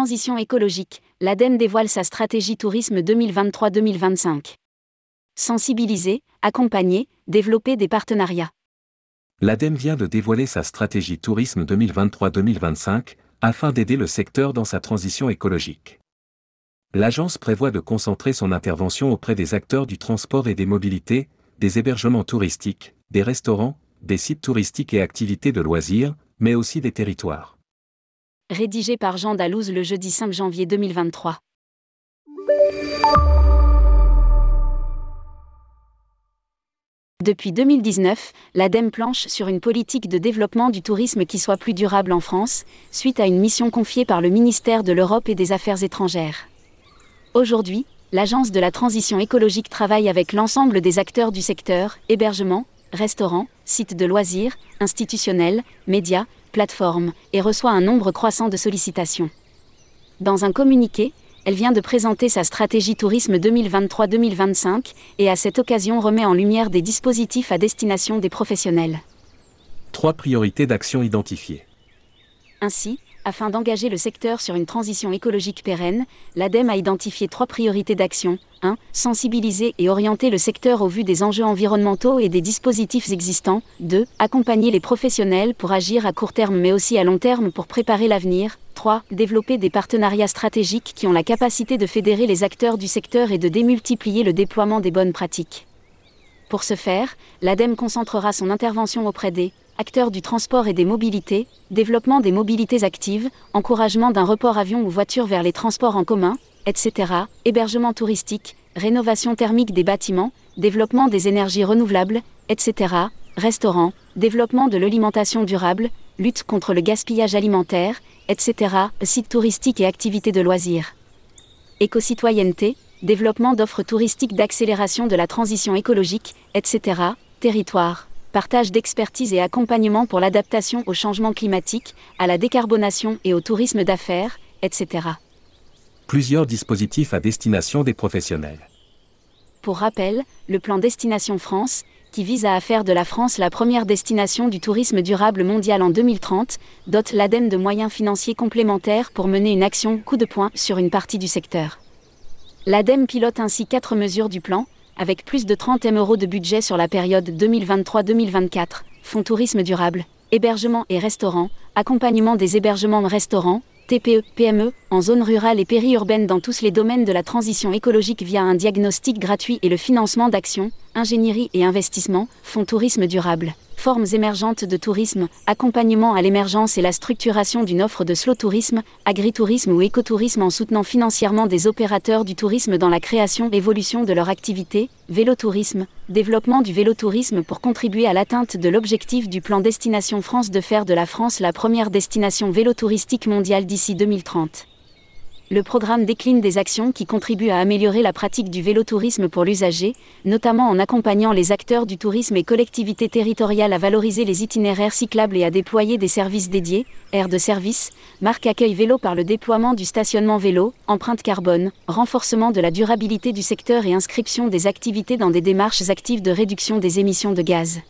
transition écologique, l'ADEME dévoile sa stratégie tourisme 2023-2025. Sensibiliser, accompagner, développer des partenariats. L'ADEME vient de dévoiler sa stratégie tourisme 2023-2025 afin d'aider le secteur dans sa transition écologique. L'agence prévoit de concentrer son intervention auprès des acteurs du transport et des mobilités, des hébergements touristiques, des restaurants, des sites touristiques et activités de loisirs, mais aussi des territoires. Rédigé par Jean Dalouse le jeudi 5 janvier 2023. Depuis 2019, l'ADEME planche sur une politique de développement du tourisme qui soit plus durable en France, suite à une mission confiée par le ministère de l'Europe et des Affaires étrangères. Aujourd'hui, l'Agence de la transition écologique travaille avec l'ensemble des acteurs du secteur, hébergement, restaurants, sites de loisirs, institutionnels, médias, plateformes, et reçoit un nombre croissant de sollicitations. Dans un communiqué, elle vient de présenter sa stratégie tourisme 2023-2025 et à cette occasion remet en lumière des dispositifs à destination des professionnels. Trois priorités d'action identifiées. Ainsi, afin d'engager le secteur sur une transition écologique pérenne, l'ADEME a identifié trois priorités d'action. 1. Sensibiliser et orienter le secteur au vu des enjeux environnementaux et des dispositifs existants. 2. Accompagner les professionnels pour agir à court terme mais aussi à long terme pour préparer l'avenir. 3. Développer des partenariats stratégiques qui ont la capacité de fédérer les acteurs du secteur et de démultiplier le déploiement des bonnes pratiques. Pour ce faire, l'ADEME concentrera son intervention auprès des acteurs du transport et des mobilités, développement des mobilités actives, encouragement d'un report avion ou voiture vers les transports en commun, etc., hébergement touristique, rénovation thermique des bâtiments, développement des énergies renouvelables, etc., restaurants, développement de l'alimentation durable, lutte contre le gaspillage alimentaire, etc., sites touristiques et activités de loisirs. Éco-citoyenneté, développement d'offres touristiques d'accélération de la transition écologique, etc., territoire partage d'expertise et accompagnement pour l'adaptation au changement climatique, à la décarbonation et au tourisme d'affaires, etc. Plusieurs dispositifs à destination des professionnels. Pour rappel, le plan Destination France, qui vise à faire de la France la première destination du tourisme durable mondial en 2030, dote l'ADEME de moyens financiers complémentaires pour mener une action coup de poing sur une partie du secteur. L'ADEME pilote ainsi quatre mesures du plan, avec plus de 30 M euros de budget sur la période 2023-2024, fonds tourisme durable, hébergement et restaurant, accompagnement des hébergements restaurants, TPE, PME, en zone rurale et périurbaine dans tous les domaines de la transition écologique via un diagnostic gratuit et le financement d'actions, ingénierie et investissement, fonds tourisme durable formes émergentes de tourisme, accompagnement à l'émergence et la structuration d'une offre de slow tourisme, agritourisme ou écotourisme en soutenant financièrement des opérateurs du tourisme dans la création et évolution de leur activité, vélotourisme, développement du vélotourisme pour contribuer à l'atteinte de l'objectif du plan Destination France de faire de la France la première destination vélotouristique mondiale d'ici 2030 le programme décline des actions qui contribuent à améliorer la pratique du vélotourisme pour l'usager, notamment en accompagnant les acteurs du tourisme et collectivités territoriales à valoriser les itinéraires cyclables et à déployer des services dédiés, aires de service, marque accueil vélo par le déploiement du stationnement vélo, empreinte carbone, renforcement de la durabilité du secteur et inscription des activités dans des démarches actives de réduction des émissions de gaz.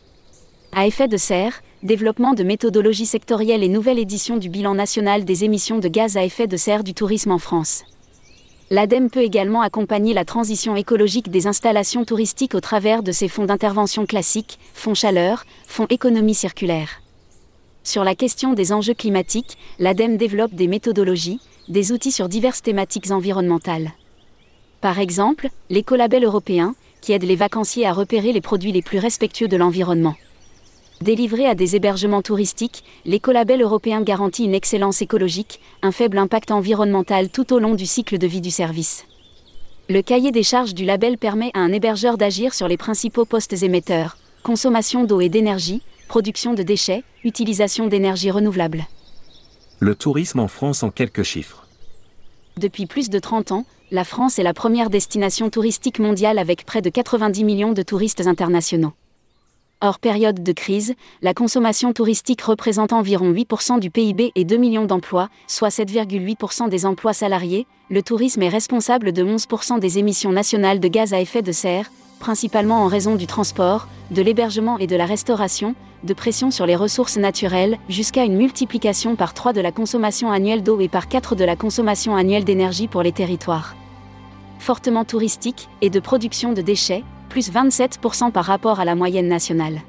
À effet de serre, développement de méthodologies sectorielles et nouvelle édition du bilan national des émissions de gaz à effet de serre du tourisme en France. L'ADEME peut également accompagner la transition écologique des installations touristiques au travers de ses fonds d'intervention classiques, fonds chaleur, fonds économie circulaire. Sur la question des enjeux climatiques, l'ADEME développe des méthodologies, des outils sur diverses thématiques environnementales. Par exemple, l'écolabel européen, qui aide les vacanciers à repérer les produits les plus respectueux de l'environnement. Délivré à des hébergements touristiques, l'écolabel européen garantit une excellence écologique, un faible impact environnemental tout au long du cycle de vie du service. Le cahier des charges du label permet à un hébergeur d'agir sur les principaux postes émetteurs consommation d'eau et d'énergie, production de déchets, utilisation d'énergie renouvelable. Le tourisme en France en quelques chiffres. Depuis plus de 30 ans, la France est la première destination touristique mondiale avec près de 90 millions de touristes internationaux. Hors période de crise, la consommation touristique représente environ 8% du PIB et 2 millions d'emplois, soit 7,8% des emplois salariés. Le tourisme est responsable de 11% des émissions nationales de gaz à effet de serre, principalement en raison du transport, de l'hébergement et de la restauration, de pression sur les ressources naturelles, jusqu'à une multiplication par 3 de la consommation annuelle d'eau et par 4 de la consommation annuelle d'énergie pour les territoires. Fortement touristique, et de production de déchets, plus 27% par rapport à la moyenne nationale.